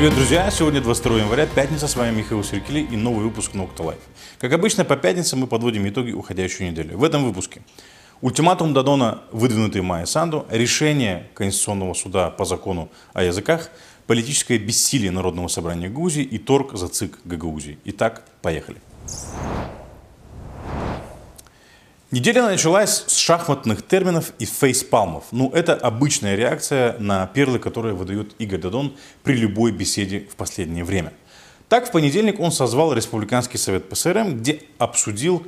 Привет, друзья! Сегодня 22 января, пятница, с вами Михаил Серкели и новый выпуск Nokta Live. Как обычно, по пятницам мы подводим итоги уходящей недели. В этом выпуске ультиматум Додона, выдвинутый Майе Санду, решение Конституционного суда по закону о языках, политическое бессилие Народного собрания Гагаузии и торг за ЦИК Гагаузии. Итак, поехали. Неделя началась с шахматных терминов и фейспалмов. Ну, это обычная реакция на перлы, которые выдает Игорь Додон при любой беседе в последнее время. Так, в понедельник он созвал Республиканский совет ПСРМ, где обсудил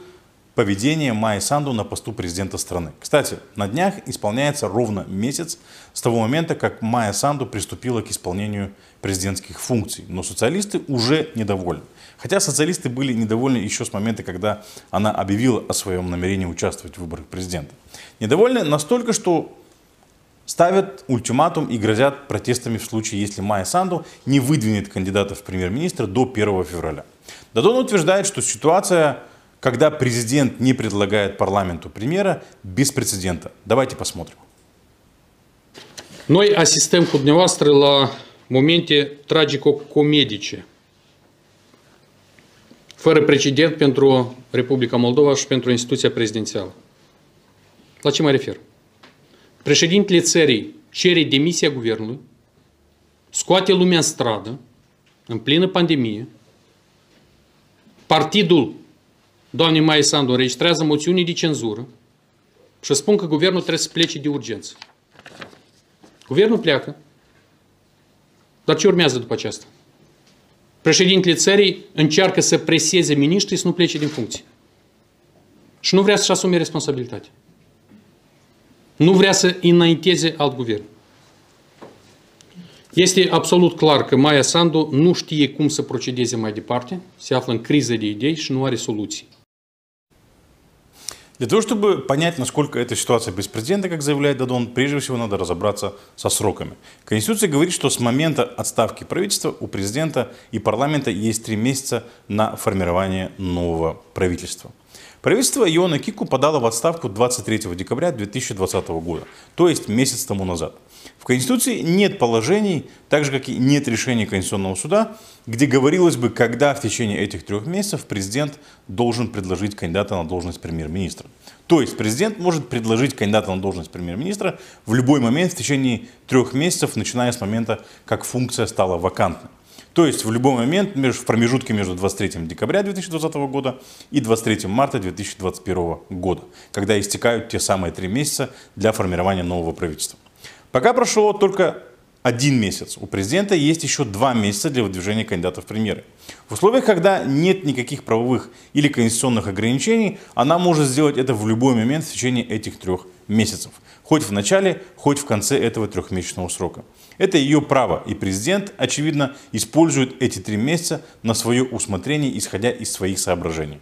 поведение Майи Санду на посту президента страны. Кстати, на днях исполняется ровно месяц с того момента, как Майя Санду приступила к исполнению президентских функций. Но социалисты уже недовольны. Хотя социалисты были недовольны еще с момента, когда она объявила о своем намерении участвовать в выборах президента. Недовольны настолько, что ставят ультиматум и грозят протестами в случае, если Майя Санду не выдвинет кандидата в премьер-министра до 1 февраля. Дадон утверждает, что ситуация, когда президент не предлагает парламенту премьера, беспрецедентна. Давайте посмотрим. Noi asistăm cu dumneavoastră la momente tragico-comedice fără precedent pentru Republica Moldova și pentru instituția prezidențială. La ce mă refer? Președintele țării cere demisia guvernului, scoate lumea în stradă, în plină pandemie, partidul doamnei Maia Sandu înregistrează moțiuni de cenzură și spun că guvernul trebuie să plece de urgență. Guvernul pleacă, dar ce urmează după aceasta? Președintele țării încearcă să preseze miniștrii să nu plece din funcție. Și nu vrea să-și asume responsabilitate. Nu vrea să înainteze alt guvern. Este absolut clar că Maia Sandu nu știe cum să procedeze mai departe, se află în criză de idei și nu are soluții. Для того, чтобы понять, насколько эта ситуация беспрецедентна, как заявляет Дадон, прежде всего надо разобраться со сроками. Конституция говорит, что с момента отставки правительства у президента и парламента есть три месяца на формирование нового правительства. Правительство Иона Кику подало в отставку 23 декабря 2020 года, то есть месяц тому назад. В Конституции нет положений, так же как и нет решения Конституционного суда, где говорилось бы, когда в течение этих трех месяцев президент должен предложить кандидата на должность премьер-министра. То есть президент может предложить кандидата на должность премьер-министра в любой момент в течение трех месяцев, начиная с момента, как функция стала вакантной. То есть в любой момент в промежутке между 23 декабря 2020 года и 23 марта 2021 года, когда истекают те самые три месяца для формирования нового правительства. Пока прошло только один месяц. У президента есть еще два месяца для выдвижения кандидатов в премьеры. В условиях, когда нет никаких правовых или конституционных ограничений, она может сделать это в любой момент в течение этих трех месяцев. Хоть в начале, хоть в конце этого трехмесячного срока. Это ее право, и президент, очевидно, использует эти три месяца на свое усмотрение, исходя из своих соображений.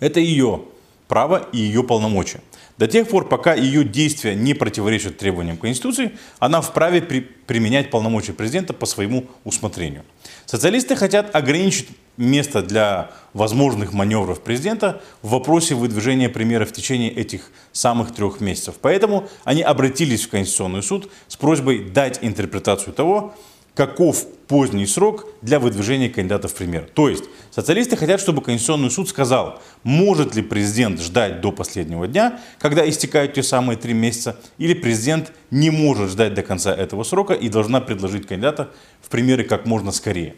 Это ее право и ее полномочия. До тех пор, пока ее действия не противоречат требованиям Конституции, она вправе при, применять полномочия президента по своему усмотрению. Социалисты хотят ограничить место для возможных маневров президента в вопросе выдвижения премьера в течение этих самых трех месяцев. Поэтому они обратились в Конституционный суд с просьбой дать интерпретацию того, каков поздний срок для выдвижения кандидатов в премьер. То есть социалисты хотят, чтобы Конституционный суд сказал, может ли президент ждать до последнего дня, когда истекают те самые три месяца, или президент не может ждать до конца этого срока и должна предложить кандидата в премьеры как можно скорее.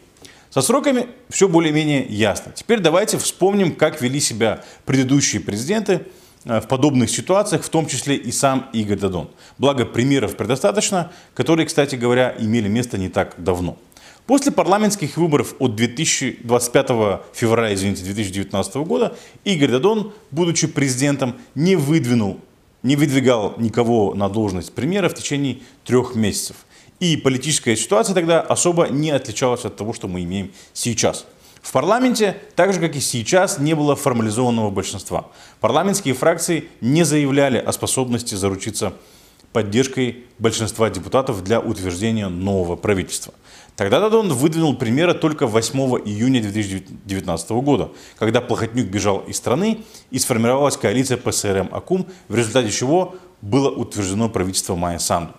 Со сроками все более-менее ясно. Теперь давайте вспомним, как вели себя предыдущие президенты в подобных ситуациях, в том числе и сам Игорь Дадон. Благо, примеров предостаточно, которые, кстати говоря, имели место не так давно. После парламентских выборов от 2025 февраля извините, 2019 года Игорь Дадон, будучи президентом, не выдвинул, не выдвигал никого на должность премьера в течение трех месяцев. И политическая ситуация тогда особо не отличалась от того, что мы имеем сейчас. В парламенте, так же как и сейчас, не было формализованного большинства. Парламентские фракции не заявляли о способности заручиться поддержкой большинства депутатов для утверждения нового правительства. Тогда Дадон выдвинул примеры только 8 июня 2019 года, когда Плохотнюк бежал из страны и сформировалась коалиция ПСРМ-АКУМ, в результате чего было утверждено правительство Майя Санду.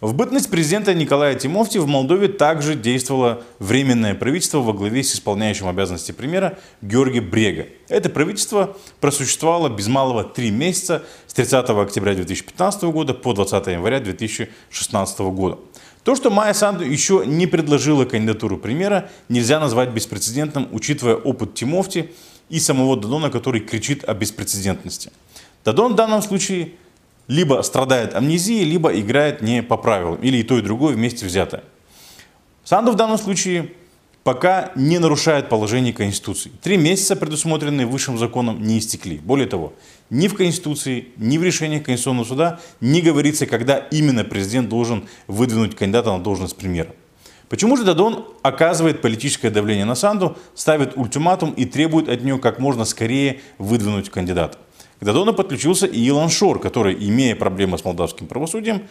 В бытность президента Николая Тимофти в Молдове также действовало временное правительство во главе с исполняющим обязанности премьера Георгия Брега. Это правительство просуществовало без малого три месяца с 30 октября 2015 года по 20 января 2016 года. То, что Майя Санду еще не предложила кандидатуру премьера, нельзя назвать беспрецедентным, учитывая опыт Тимофти и самого Дадона, который кричит о беспрецедентности. Дадон в данном случае либо страдает амнезией, либо играет не по правилам, или и то, и другое вместе взятое. Санду в данном случае пока не нарушает положение Конституции. Три месяца, предусмотренные высшим законом, не истекли. Более того, ни в Конституции, ни в решениях Конституционного суда не говорится, когда именно президент должен выдвинуть кандидата на должность премьера. Почему же Дадон оказывает политическое давление на Санду, ставит ультиматум и требует от нее как можно скорее выдвинуть кандидата? К Дадону подключился и Илон Шор, который, имея проблемы с молдавским правосудием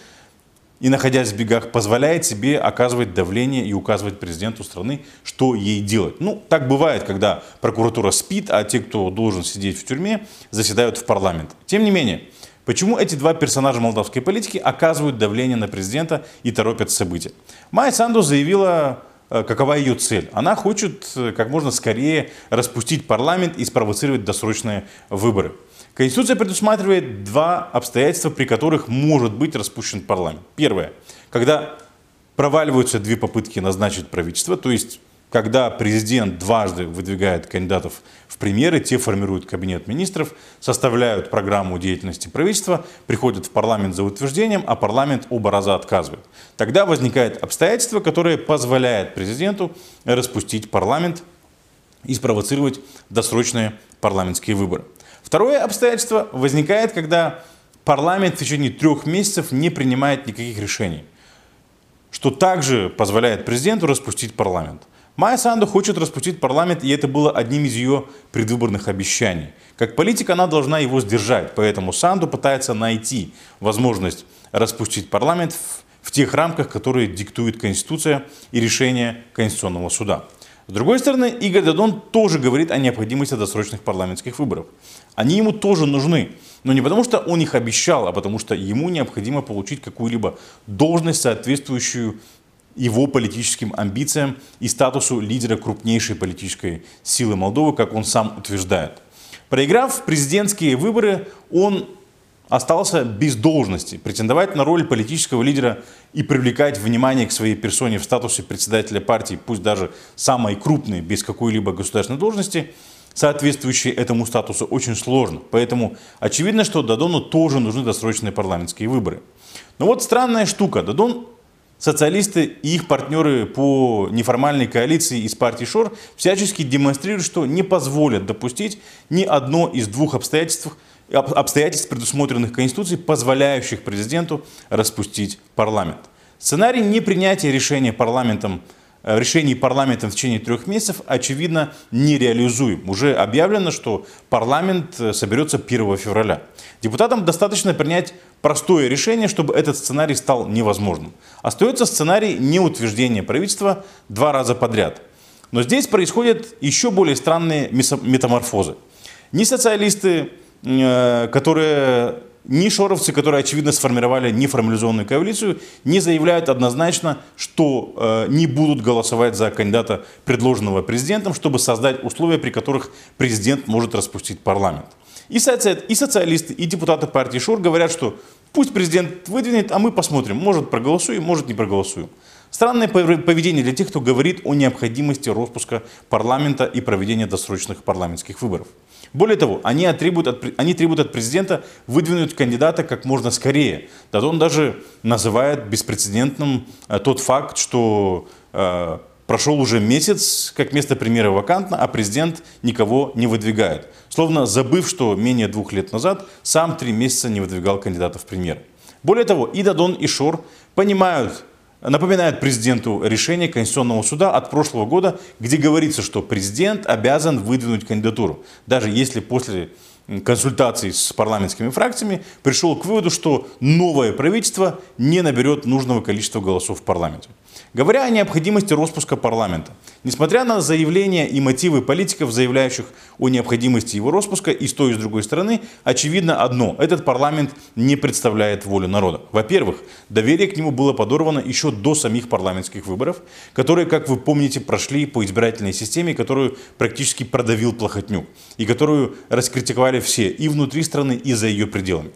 и находясь в бегах, позволяет себе оказывать давление и указывать президенту страны, что ей делать. Ну, так бывает, когда прокуратура спит, а те, кто должен сидеть в тюрьме, заседают в парламент. Тем не менее, Почему эти два персонажа молдавской политики оказывают давление на президента и торопят события? Майя Санду заявила, э, какова ее цель. Она хочет э, как можно скорее распустить парламент и спровоцировать досрочные выборы. Конституция предусматривает два обстоятельства, при которых может быть распущен парламент. Первое, когда проваливаются две попытки назначить правительство, то есть когда президент дважды выдвигает кандидатов в премьеры, те формируют кабинет министров, составляют программу деятельности правительства, приходят в парламент за утверждением, а парламент оба раза отказывает. Тогда возникает обстоятельство, которое позволяет президенту распустить парламент и спровоцировать досрочные парламентские выборы. Второе обстоятельство возникает, когда парламент в течение трех месяцев не принимает никаких решений, что также позволяет президенту распустить парламент. Майя Санду хочет распустить парламент, и это было одним из ее предвыборных обещаний. Как политик она должна его сдержать, поэтому Санду пытается найти возможность распустить парламент в, в тех рамках, которые диктует Конституция и решение Конституционного суда. С другой стороны, Игорь Дадон тоже говорит о необходимости досрочных парламентских выборов. Они ему тоже нужны. Но не потому, что он их обещал, а потому что ему необходимо получить какую-либо должность, соответствующую его политическим амбициям и статусу лидера крупнейшей политической силы Молдовы, как он сам утверждает. Проиграв президентские выборы, он остался без должности. Претендовать на роль политического лидера и привлекать внимание к своей персоне в статусе председателя партии, пусть даже самой крупной, без какой-либо государственной должности, соответствующей этому статусу, очень сложно. Поэтому очевидно, что Дадону тоже нужны досрочные парламентские выборы. Но вот странная штука. Дадон Социалисты и их партнеры по неформальной коалиции из партии ШОР всячески демонстрируют, что не позволят допустить ни одно из двух обстоятельств, обстоятельств, предусмотренных Конституцией, позволяющих президенту распустить парламент. Сценарий непринятия решения парламентом э, решений парламента в течение трех месяцев, очевидно, нереализуем. Уже объявлено, что парламент э, соберется 1 февраля. Депутатам достаточно принять простое решение, чтобы этот сценарий стал невозможным. Остается сценарий неутверждения правительства два раза подряд. Но здесь происходят еще более странные метаморфозы. Ни социалисты, которые ни шоровцы, которые, очевидно, сформировали неформализованную коалицию, не заявляют однозначно, что э, не будут голосовать за кандидата, предложенного президентом, чтобы создать условия, при которых президент может распустить парламент. И, соци... и социалисты, и депутаты партии ШОР говорят, что пусть президент выдвинет, а мы посмотрим, может проголосуем, может не проголосуем. Странное поведение для тех, кто говорит о необходимости распуска парламента и проведения досрочных парламентских выборов. Более того, они требуют, от, они требуют от президента выдвинуть кандидата как можно скорее. Да он даже называет беспрецедентным э, тот факт, что э, прошел уже месяц, как место премьера вакантно, а президент никого не выдвигает. Словно забыв, что менее двух лет назад сам три месяца не выдвигал кандидата в премьер. Более того, и Дадон, и Шор понимают напоминает президенту решение Конституционного суда от прошлого года, где говорится, что президент обязан выдвинуть кандидатуру, даже если после консультаций с парламентскими фракциями пришел к выводу, что новое правительство не наберет нужного количества голосов в парламенте. Говоря о необходимости распуска парламента, несмотря на заявления и мотивы политиков, заявляющих о необходимости его распуска и с той и с другой стороны, очевидно одно – этот парламент не представляет волю народа. Во-первых, доверие к нему было подорвано еще до самих парламентских выборов, которые, как вы помните, прошли по избирательной системе, которую практически продавил Плохотнюк и которую раскритиковали все и внутри страны, и за ее пределами.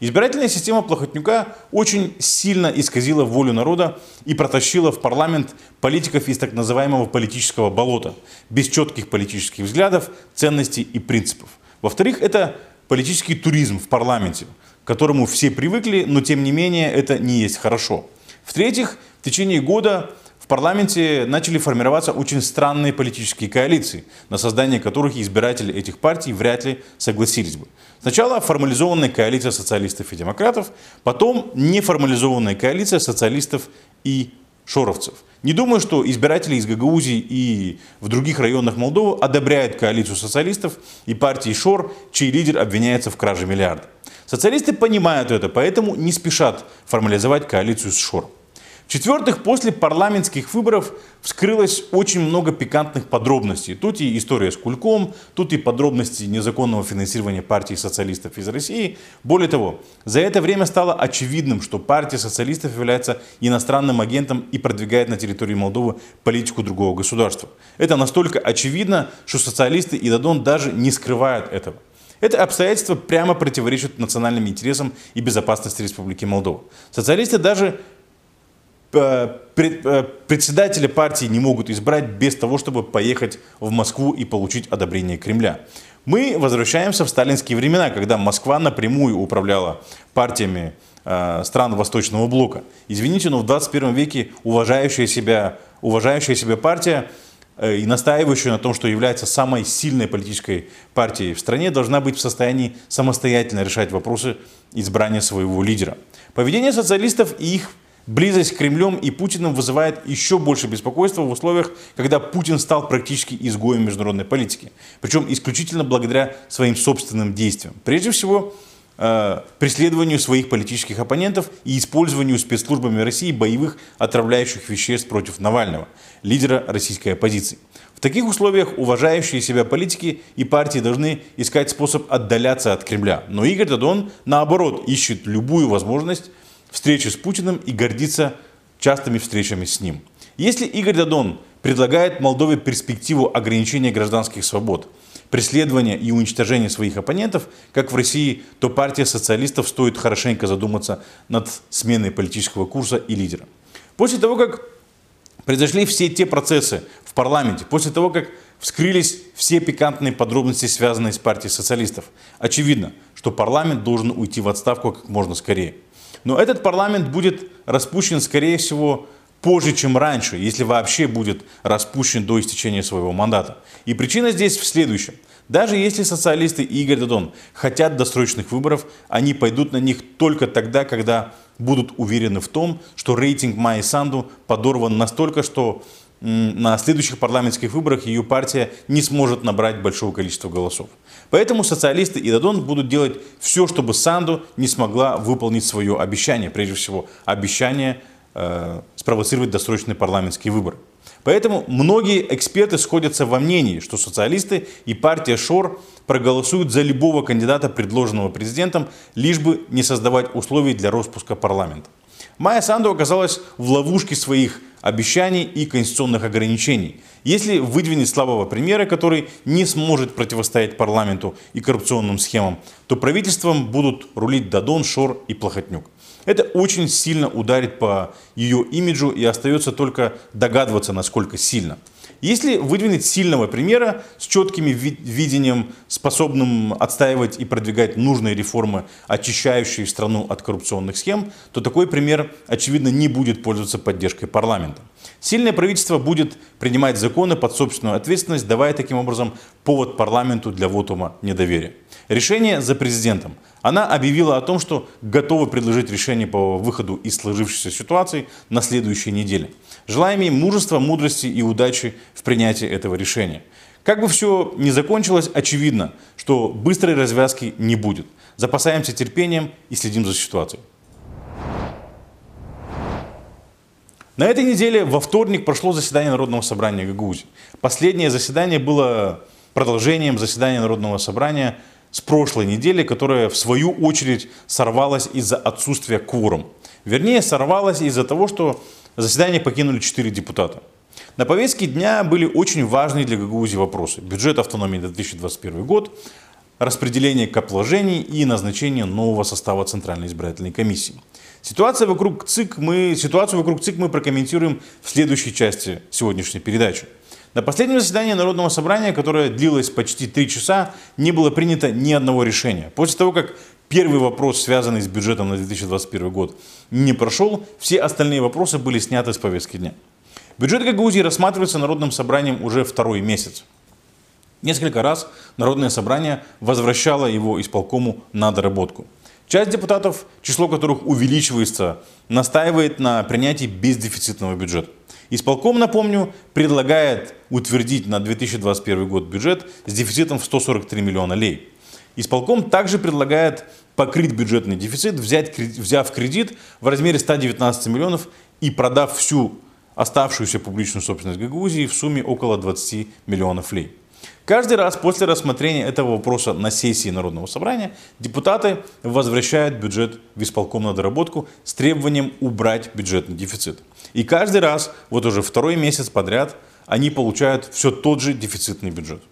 Избирательная система Плохотнюка очень сильно исказила волю народа и протащила в парламент политиков из так называемого политического болота, без четких политических взглядов, ценностей и принципов. Во-вторых, это политический туризм в парламенте, к которому все привыкли, но тем не менее это не есть хорошо. В-третьих, в течение года в парламенте начали формироваться очень странные политические коалиции, на создание которых избиратели этих партий вряд ли согласились бы. Сначала формализованная коалиция социалистов и демократов, потом неформализованная коалиция социалистов и шоровцев. Не думаю, что избиратели из Гагаузии и в других районах Молдовы одобряют коалицию социалистов и партии Шор, чей лидер обвиняется в краже миллиарда. Социалисты понимают это, поэтому не спешат формализовать коалицию с Шор. В-четвертых, после парламентских выборов вскрылось очень много пикантных подробностей. Тут и история с Кульком, тут и подробности незаконного финансирования партии социалистов из России. Более того, за это время стало очевидным, что партия социалистов является иностранным агентом и продвигает на территории Молдовы политику другого государства. Это настолько очевидно, что социалисты и Дадон даже не скрывают этого. Это обстоятельство прямо противоречит национальным интересам и безопасности Республики Молдова. Социалисты даже председателя партии не могут избрать без того, чтобы поехать в Москву и получить одобрение Кремля. Мы возвращаемся в сталинские времена, когда Москва напрямую управляла партиями э, стран Восточного блока. Извините, но в 21 веке уважающая себя, уважающая себя партия и настаивающая на том, что является самой сильной политической партией в стране, должна быть в состоянии самостоятельно решать вопросы избрания своего лидера. Поведение социалистов и их Близость к Кремлем и Путиным вызывает еще больше беспокойства в условиях, когда Путин стал практически изгоем международной политики. Причем исключительно благодаря своим собственным действиям. Прежде всего, э, преследованию своих политических оппонентов и использованию спецслужбами России боевых отравляющих веществ против Навального, лидера российской оппозиции. В таких условиях уважающие себя политики и партии должны искать способ отдаляться от Кремля. Но Игорь Дадон, наоборот, ищет любую возможность встречи с Путиным и гордится частыми встречами с ним. Если Игорь Дадон предлагает Молдове перспективу ограничения гражданских свобод, преследования и уничтожения своих оппонентов, как в России, то партия социалистов стоит хорошенько задуматься над сменой политического курса и лидера. После того, как произошли все те процессы в парламенте, после того, как вскрылись все пикантные подробности, связанные с партией социалистов, очевидно, что парламент должен уйти в отставку как можно скорее. Но этот парламент будет распущен, скорее всего, позже, чем раньше, если вообще будет распущен до истечения своего мандата. И причина здесь в следующем. Даже если социалисты и Игорь Дадон хотят досрочных выборов, они пойдут на них только тогда, когда будут уверены в том, что рейтинг Майи Санду подорван настолько, что на следующих парламентских выборах ее партия не сможет набрать большого количества голосов. Поэтому социалисты и Дадон будут делать все, чтобы Санду не смогла выполнить свое обещание, прежде всего обещание э, спровоцировать досрочные парламентские выборы. Поэтому многие эксперты сходятся во мнении, что социалисты и партия Шор проголосуют за любого кандидата, предложенного президентом, лишь бы не создавать условий для распуска парламента. Майя Санду оказалась в ловушке своих обещаний и конституционных ограничений. Если выдвинет слабого премьера, который не сможет противостоять парламенту и коррупционным схемам, то правительством будут рулить Дадон, Шор и Плохотнюк. Это очень сильно ударит по ее имиджу и остается только догадываться, насколько сильно. Если выдвинуть сильного премьера с четким видением, способным отстаивать и продвигать нужные реформы, очищающие страну от коррупционных схем, то такой премьер, очевидно, не будет пользоваться поддержкой парламента. Сильное правительство будет принимать законы под собственную ответственность, давая таким образом повод парламенту для вотума недоверия. Решение за президентом. Она объявила о том, что готова предложить решение по выходу из сложившейся ситуации на следующей неделе. Желаем ей мужества, мудрости и удачи в принятии этого решения. Как бы все ни закончилось, очевидно, что быстрой развязки не будет. Запасаемся терпением и следим за ситуацией. На этой неделе во вторник прошло заседание Народного собрания Гагаузии. Последнее заседание было продолжением заседания Народного собрания с прошлой недели, которое в свою очередь сорвалось из-за отсутствия кворум. Вернее, сорвалось из-за того, что заседание покинули четыре депутата. На повестке дня были очень важные для Гагаузии вопросы. Бюджет автономии на 2021 год, распределение капложений и назначение нового состава Центральной избирательной комиссии. Ситуация вокруг ЦИК мы, ситуацию вокруг ЦИК мы прокомментируем в следующей части сегодняшней передачи. На последнем заседании Народного собрания, которое длилось почти три часа, не было принято ни одного решения. После того, как первый вопрос, связанный с бюджетом на 2021 год, не прошел, все остальные вопросы были сняты с повестки дня. Бюджет Гагаузии рассматривается Народным собранием уже второй месяц. Несколько раз Народное собрание возвращало его исполкому на доработку. Часть депутатов, число которых увеличивается, настаивает на принятии бездефицитного бюджета. Исполком, напомню, предлагает утвердить на 2021 год бюджет с дефицитом в 143 миллиона лей. Исполком также предлагает покрыть бюджетный дефицит, взять, взяв кредит в размере 119 миллионов и продав всю оставшуюся публичную собственность Гагаузии в сумме около 20 миллионов лей. Каждый раз после рассмотрения этого вопроса на сессии Народного собрания депутаты возвращают бюджет в исполком на доработку с требованием убрать бюджетный дефицит. И каждый раз, вот уже второй месяц подряд, они получают все тот же дефицитный бюджет.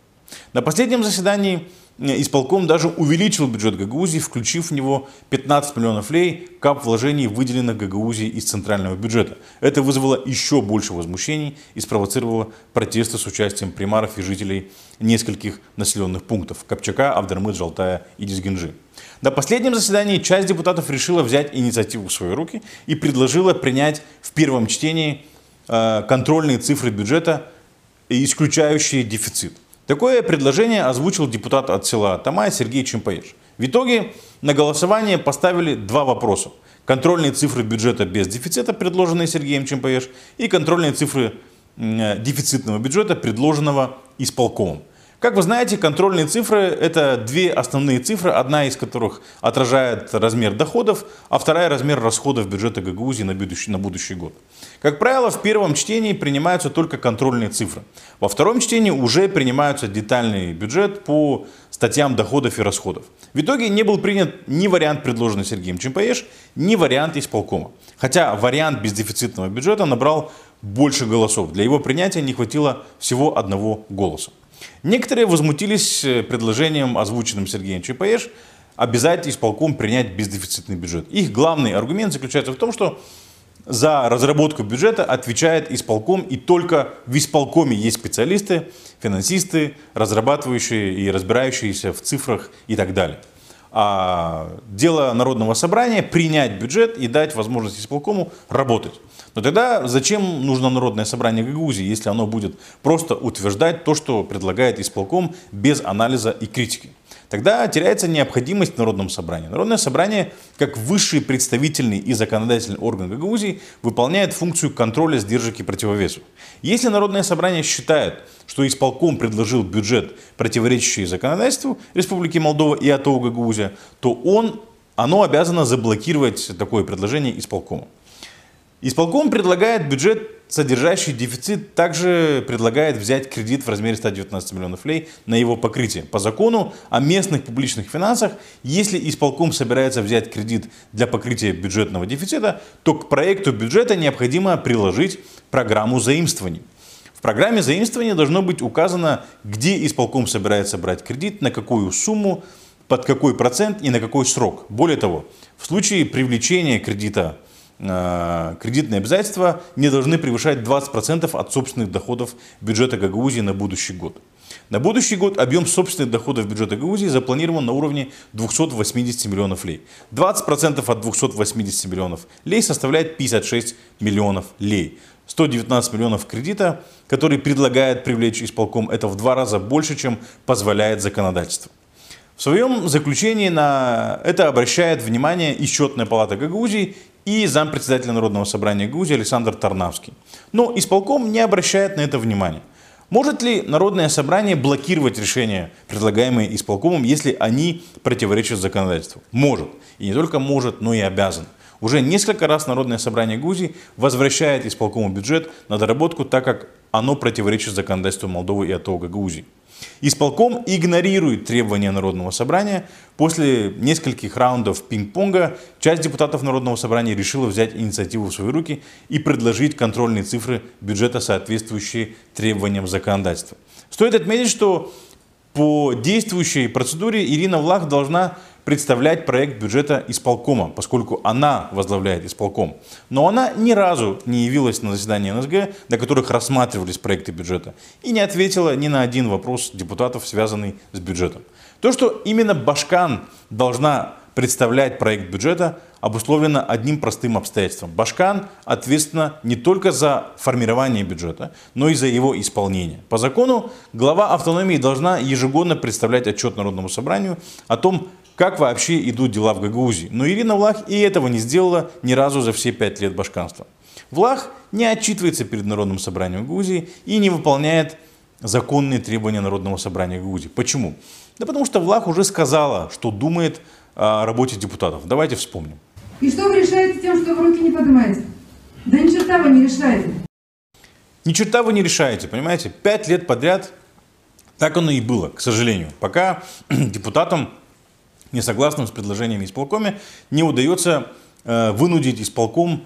На последнем заседании исполком даже увеличил бюджет Гагаузии, включив в него 15 миллионов лей кап вложений, выделенных Гагаузии из центрального бюджета. Это вызвало еще больше возмущений и спровоцировало протесты с участием примаров и жителей нескольких населенных пунктов – Копчака, Авдермыт, Жалтая и Дизгинджи. На последнем заседании часть депутатов решила взять инициативу в свои руки и предложила принять в первом чтении э, контрольные цифры бюджета, исключающие дефицит. Такое предложение озвучил депутат от села Тамай Сергей Чемпаеш. В итоге на голосование поставили два вопроса. Контрольные цифры бюджета без дефицита, предложенные Сергеем Чемпаеш, и контрольные цифры дефицитного бюджета, предложенного исполкомом. Как вы знаете, контрольные цифры – это две основные цифры, одна из которых отражает размер доходов, а вторая – размер расходов бюджета Гагаузии на будущий, на будущий год. Как правило, в первом чтении принимаются только контрольные цифры. Во втором чтении уже принимаются детальный бюджет по статьям доходов и расходов. В итоге не был принят ни вариант, предложенный Сергеем Чемпаеш, ни вариант исполкома. Хотя вариант бездефицитного бюджета набрал больше голосов. Для его принятия не хватило всего одного голоса. Некоторые возмутились э, предложением, озвученным Сергеем Чапаеш, обязать исполком принять бездефицитный бюджет. Их главный аргумент заключается в том, что за разработку бюджета отвечает исполком, и только в исполкоме есть специалисты, финансисты, разрабатывающие и разбирающиеся в цифрах и так далее. А дело Народного собрания принять бюджет и дать возможность исполкому работать. Но тогда зачем нужно Народное собрание Гагаузии, если оно будет просто утверждать то, что предлагает исполком без анализа и критики? Тогда теряется необходимость в Народном собрании. Народное собрание, как высший представительный и законодательный орган Гагаузии, выполняет функцию контроля сдержек и противовесов. Если Народное собрание считает, что исполком предложил бюджет, противоречащий законодательству Республики Молдова и АТО Гагаузия, то он, оно обязано заблокировать такое предложение исполкома. Исполком предлагает бюджет, содержащий дефицит, также предлагает взять кредит в размере 119 миллионов лей на его покрытие. По закону о местных публичных финансах, если исполком собирается взять кредит для покрытия бюджетного дефицита, то к проекту бюджета необходимо приложить программу заимствований. В программе заимствования должно быть указано, где исполком собирается брать кредит, на какую сумму, под какой процент и на какой срок. Более того, в случае привлечения кредита кредитные обязательства не должны превышать 20% от собственных доходов бюджета Гагаузии на будущий год. На будущий год объем собственных доходов бюджета Гагаузии запланирован на уровне 280 миллионов лей. 20% от 280 миллионов лей составляет 56 миллионов лей. 119 миллионов кредита, который предлагает привлечь исполком, это в два раза больше, чем позволяет законодательство. В своем заключении на это обращает внимание и счетная палата Гагаузии и зампредседателя Народного собрания Грузии Александр Тарнавский. Но исполком не обращает на это внимания. Может ли Народное собрание блокировать решения, предлагаемые исполкомом, если они противоречат законодательству? Может. И не только может, но и обязан. Уже несколько раз Народное собрание Грузии возвращает исполкому бюджет на доработку, так как оно противоречит законодательству Молдовы и АТО Гагаузии. Исполком игнорирует требования Народного собрания. После нескольких раундов пинг-понга часть депутатов Народного собрания решила взять инициативу в свои руки и предложить контрольные цифры бюджета, соответствующие требованиям законодательства. Стоит отметить, что по действующей процедуре Ирина Влах должна представлять проект бюджета исполкома, поскольку она возглавляет исполком. Но она ни разу не явилась на заседание НСГ, на которых рассматривались проекты бюджета, и не ответила ни на один вопрос депутатов, связанный с бюджетом. То, что именно Башкан должна представлять проект бюджета, обусловлено одним простым обстоятельством. Башкан ответственна не только за формирование бюджета, но и за его исполнение. По закону глава автономии должна ежегодно представлять отчет Народному собранию о том, как вообще идут дела в Гагаузии. Но Ирина Влах и этого не сделала ни разу за все пять лет башканства. Влах не отчитывается перед Народным собранием Гагаузии и не выполняет законные требования Народного собрания Гагаузии. Почему? Да потому что Влах уже сказала, что думает о работе депутатов. Давайте вспомним. И что вы решаете тем, что вы руки не поднимаете? Да ни черта вы не решаете. Ни черта вы не решаете, понимаете? Пять лет подряд так оно и было, к сожалению. Пока депутатам не согласным с предложениями исполкоме, не удается э, вынудить исполком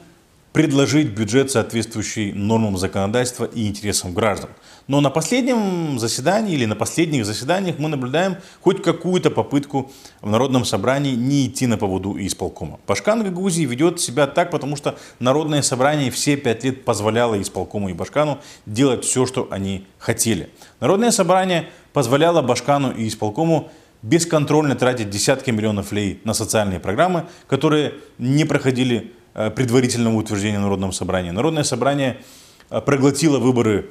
предложить бюджет, соответствующий нормам законодательства и интересам граждан. Но на последнем заседании или на последних заседаниях мы наблюдаем хоть какую-то попытку в Народном собрании не идти на поводу исполкома. Башкан Гагаузии ведет себя так, потому что Народное собрание все пять лет позволяло исполкому и Башкану делать все, что они хотели. Народное собрание позволяло Башкану и исполкому бесконтрольно тратить десятки миллионов лей на социальные программы, которые не проходили э, предварительного утверждения Народного собрания. Народное собрание э, проглотило выборы,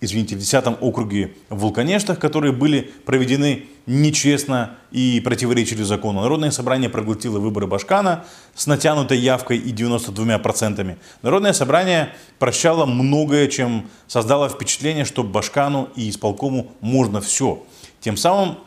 извините, в 10 округе в Вулканештах, которые были проведены нечестно и противоречили закону. Народное собрание проглотило выборы Башкана с натянутой явкой и 92%. Народное собрание прощало многое, чем создало впечатление, что Башкану и исполкому можно все. Тем самым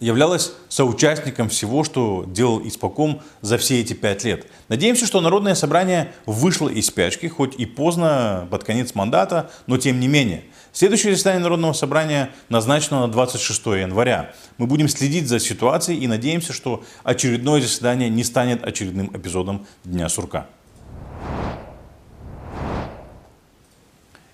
являлась соучастником всего, что делал испоком за все эти пять лет. Надеемся, что Народное собрание вышло из спячки, хоть и поздно, под конец мандата, но тем не менее. Следующее заседание Народного собрания назначено на 26 января. Мы будем следить за ситуацией и надеемся, что очередное заседание не станет очередным эпизодом Дня сурка.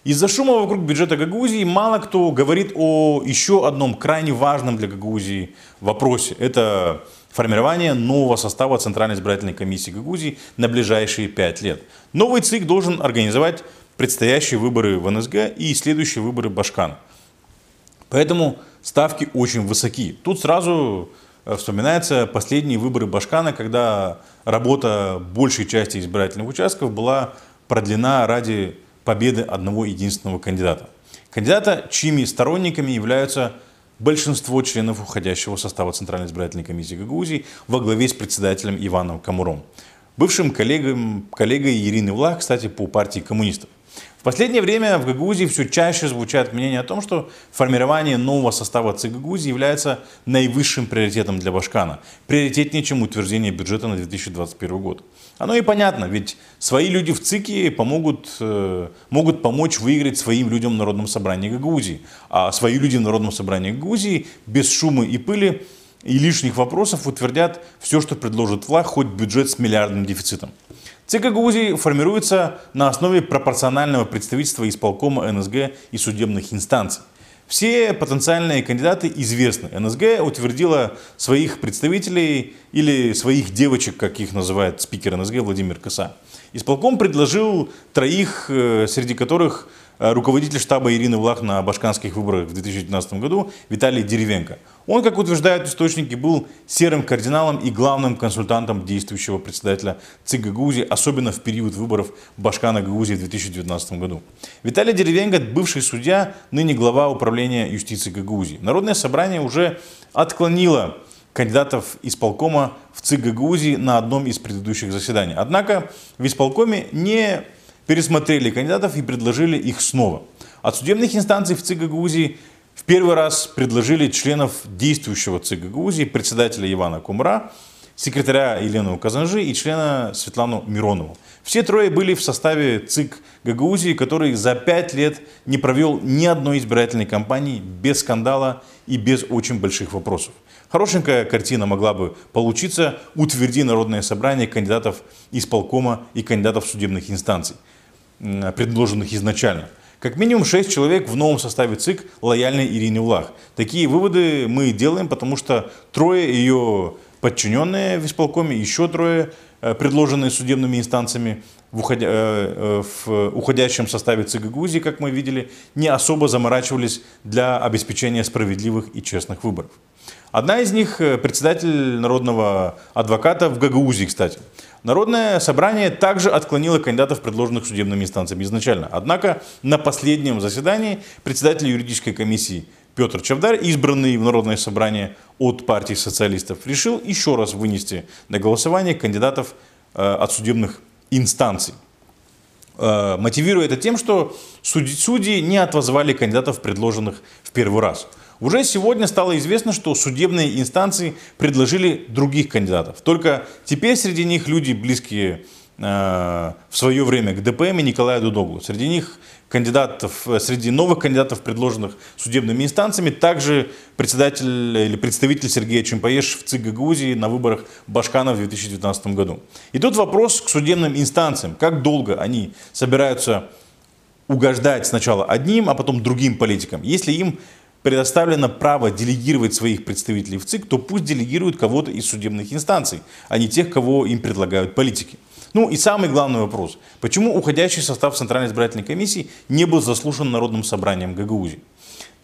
Из-за шума вокруг бюджета Гагаузии мало кто говорит о еще одном крайне важном для Гагаузии вопросе. Это формирование нового состава Центральной избирательной комиссии Гагаузии на ближайшие пять лет. Новый ЦИК должен организовать предстоящие выборы в НСГ и следующие выборы Башкана. Поэтому ставки очень высоки. Тут сразу э, вспоминаются последние выборы Башкана, когда работа большей части избирательных участков была продлена ради победы одного единственного кандидата. Кандидата, чьими сторонниками являются большинство членов уходящего состава Центральной избирательной комиссии Гагаузии во главе с председателем Иваном Камуром, бывшим коллегом, коллегой Ирины Влах, кстати, по партии коммунистов. В последнее время в Гагаузии все чаще звучат мнения о том, что формирование нового состава ЦИК является наивысшим приоритетом для Башкана, приоритетнее, чем утверждение бюджета на 2021 год. Оно и понятно, ведь свои люди в ЦИКе помогут, э, могут помочь выиграть своим людям в Народном собрании Гагаузии, а свои люди в Народном собрании Гагаузии без шума и пыли и лишних вопросов утвердят все, что предложит власть, хоть бюджет с миллиардным дефицитом. ЦИК Гагаузии формируется на основе пропорционального представительства исполкома НСГ и судебных инстанций. Все потенциальные кандидаты известны. НСГ утвердила своих представителей или своих девочек, как их называет спикер НСГ Владимир Коса. Исполком предложил троих, э, среди которых руководитель штаба Ирины Влах на башканских выборах в 2019 году Виталий Деревенко. Он, как утверждают источники, был серым кардиналом и главным консультантом действующего председателя ЦИК Гагаузии, особенно в период выборов Башкана Гагаузии в 2019 году. Виталий Деревенко, бывший судья, ныне глава управления юстиции Гагаузии. Народное собрание уже отклонило кандидатов исполкома в ЦИК Гагаузии на одном из предыдущих заседаний. Однако в исполкоме не пересмотрели кандидатов и предложили их снова. От судебных инстанций в ЦИК Гагаузии в первый раз предложили членов действующего ЦИК Гагаузии, председателя Ивана Кумра, секретаря Елену Казанжи и члена Светлану Миронову. Все трое были в составе ЦИК Гагаузии, который за пять лет не провел ни одной избирательной кампании без скандала и без очень больших вопросов. Хорошенькая картина могла бы получиться, утверди Народное собрание кандидатов из полкома и кандидатов судебных инстанций, предложенных изначально. Как минимум 6 человек в новом составе ЦИК лояльны Ирине Влах. Такие выводы мы делаем, потому что трое ее подчиненные в исполкоме, еще трое, э, предложенные судебными инстанциями в, уходя, э, э, в уходящем составе ЦИК Грузии, как мы видели, не особо заморачивались для обеспечения справедливых и честных выборов. Одна из них председатель народного адвоката в Гагаузии, кстати. Народное собрание также отклонило кандидатов, предложенных судебными инстанциями изначально. Однако на последнем заседании председатель юридической комиссии Петр Чавдарь, избранный в Народное собрание от партии социалистов, решил еще раз вынести на голосование кандидатов э, от судебных инстанций. Э, мотивируя это тем, что судьи, судьи не отозвали кандидатов, предложенных в первый раз. Уже сегодня стало известно, что судебные инстанции предложили других кандидатов. Только теперь среди них люди, близкие э, в свое время к ДПМ и Николаю Дудоглу. Среди них кандидатов, э, среди новых кандидатов, предложенных судебными инстанциями, также председатель или представитель Сергея Чемпаеш в ЦИК Гагаузии на выборах Башкана в 2019 году. И тут вопрос к судебным инстанциям. Как долго они собираются угождать сначала одним, а потом другим политикам? Если им предоставлено право делегировать своих представителей в ЦИК, то пусть делегируют кого-то из судебных инстанций, а не тех, кого им предлагают политики. Ну и самый главный вопрос. Почему уходящий состав Центральной избирательной комиссии не был заслушан Народным собранием Гагаузии?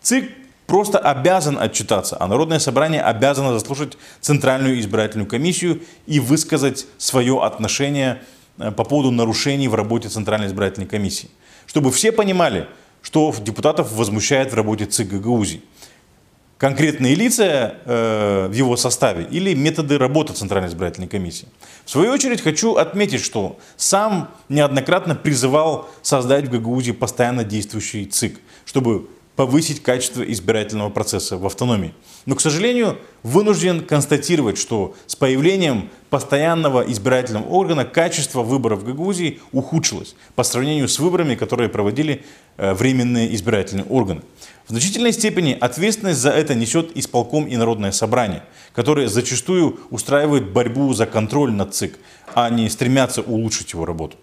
ЦИК просто обязан отчитаться, а Народное собрание обязано заслушать Центральную избирательную комиссию и высказать свое отношение э, по поводу нарушений в работе Центральной избирательной комиссии. Чтобы все понимали, что депутатов возмущает в работе ЦИК Гагаузии конкретные лица э, в его составе или методы работы Центральной избирательной комиссии. В свою очередь хочу отметить, что сам неоднократно призывал создать в Гагаузии постоянно действующий ЦИК, чтобы повысить качество избирательного процесса в автономии. Но, к сожалению, вынужден констатировать, что с появлением постоянного избирательного органа качество выборов в Гагаузии ухудшилось по сравнению с выборами, которые проводили э, временные избирательные органы. В значительной степени ответственность за это несет исполком и Народное собрание, которые зачастую устраивают борьбу за контроль над ЦИК, а не стремятся улучшить его работу.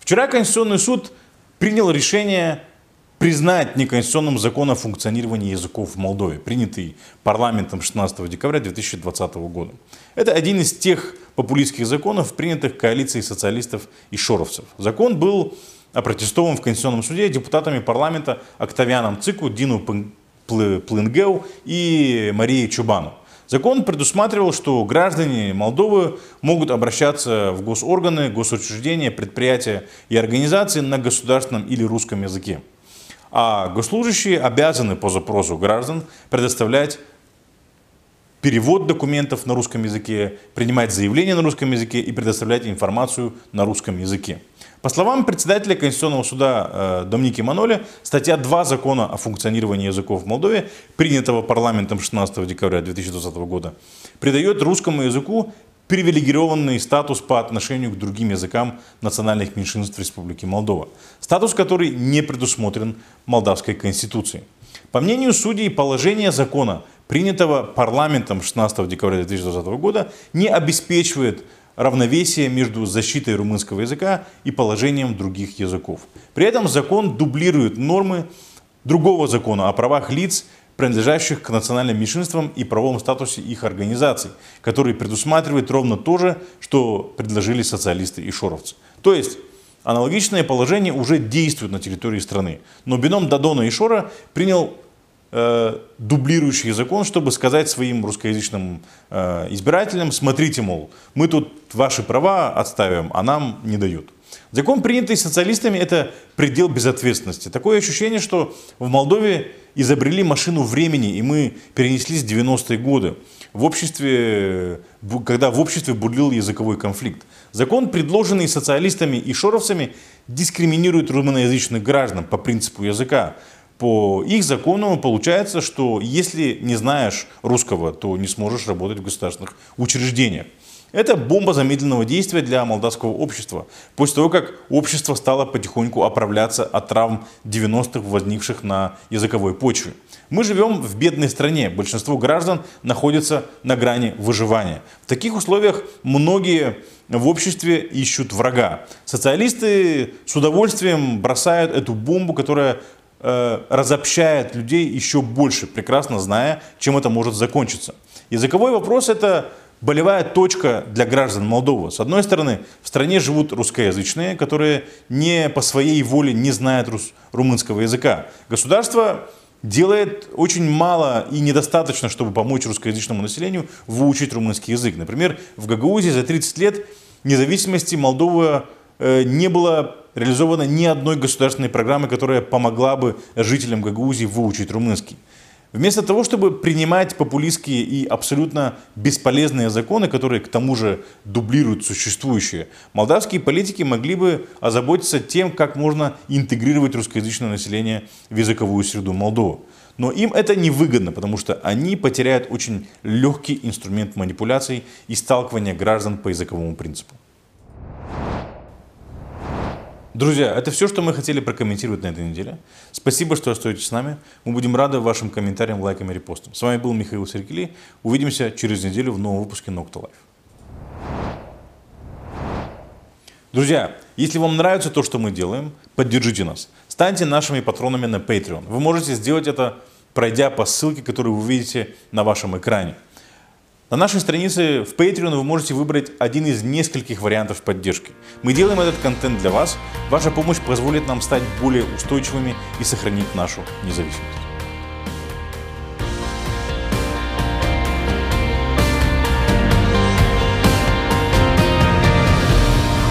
Вчера Конституционный суд принял решение признать неконституционным закон о функционировании языков в Молдове, принятый парламентом 16 декабря 2020 года. Это один из тех популистских законов, принятых коалицией социалистов и шоровцев. Закон был опротестован в Конституционном суде депутатами парламента Октавианом Цику, Дину Плынгеу и Марией Чубану. Закон предусматривал, что граждане Молдовы могут обращаться в госорганы, госучреждения, предприятия и организации на государственном или русском языке. А госслужащие обязаны по запросу граждан предоставлять перевод документов на русском языке, принимать заявления на русском языке и предоставлять информацию на русском языке. По словам председателя Конституционного суда э, Домники Маноли, статья 2 закона о функционировании языков в Молдове, принятого парламентом 16 декабря 2020 года, придает русскому языку привилегированный статус по отношению к другим языкам национальных меньшинств Республики Молдова. Статус, который не предусмотрен Молдавской Конституцией. По мнению судей, положение закона, принятого парламентом 16 декабря 2020 года, не обеспечивает равновесие между защитой румынского языка и положением других языков. При этом закон дублирует нормы другого закона о правах лиц, принадлежащих к национальным меньшинствам и правовом статусе их организаций, который предусматривает ровно то же, что предложили социалисты и шоровцы. То есть аналогичное положение уже действует на территории страны. Но бином Дадона и Шора принял э, дублирующий закон, чтобы сказать своим русскоязычным э, избирателям, смотрите, мол, мы тут ваши права отставим, а нам не дают. Закон, принятый социалистами, это предел безответственности. Такое ощущение, что в Молдове изобрели машину времени, и мы перенеслись в 90-е годы, в обществе, когда в обществе бурлил языковой конфликт. Закон, предложенный социалистами и шоровцами, дискриминирует румыноязычных граждан по принципу языка, по их закону получается, что если не знаешь русского, то не сможешь работать в государственных учреждениях. Это бомба замедленного действия для молдавского общества. После того, как общество стало потихоньку оправляться от травм 90-х, возникших на языковой почве. Мы живем в бедной стране. Большинство граждан находятся на грани выживания. В таких условиях многие в обществе ищут врага. Социалисты с удовольствием бросают эту бомбу, которая э, разобщает людей еще больше, прекрасно зная, чем это может закончиться. Языковой вопрос это болевая точка для граждан Молдовы. С одной стороны, в стране живут русскоязычные, которые не по своей воле не знают рус, румынского языка. Государство делает очень мало и недостаточно, чтобы помочь русскоязычному населению выучить румынский язык. Например, в Гагаузии за 30 лет независимости Молдовы э, не было реализовано ни одной государственной программы, которая помогла бы жителям Гагаузии выучить румынский. Вместо того, чтобы принимать популистские и абсолютно бесполезные законы, которые к тому же дублируют существующие, молдавские политики могли бы озаботиться тем, как можно интегрировать русскоязычное население в языковую среду Молдовы. Но им это невыгодно, потому что они потеряют очень легкий инструмент манипуляций и сталкивания граждан по языковому принципу. Друзья, это все, что мы хотели прокомментировать на этой неделе. Спасибо, что остаетесь с нами. Мы будем рады вашим комментариям, лайкам и репостам. С вами был Михаил Серкели. Увидимся через неделю в новом выпуске Nocta Life. Друзья, если вам нравится то, что мы делаем, поддержите нас. Станьте нашими патронами на Patreon. Вы можете сделать это, пройдя по ссылке, которую вы видите на вашем экране. На нашей странице в Patreon вы можете выбрать один из нескольких вариантов поддержки. Мы делаем этот контент для вас. Ваша помощь позволит нам стать более устойчивыми и сохранить нашу независимость.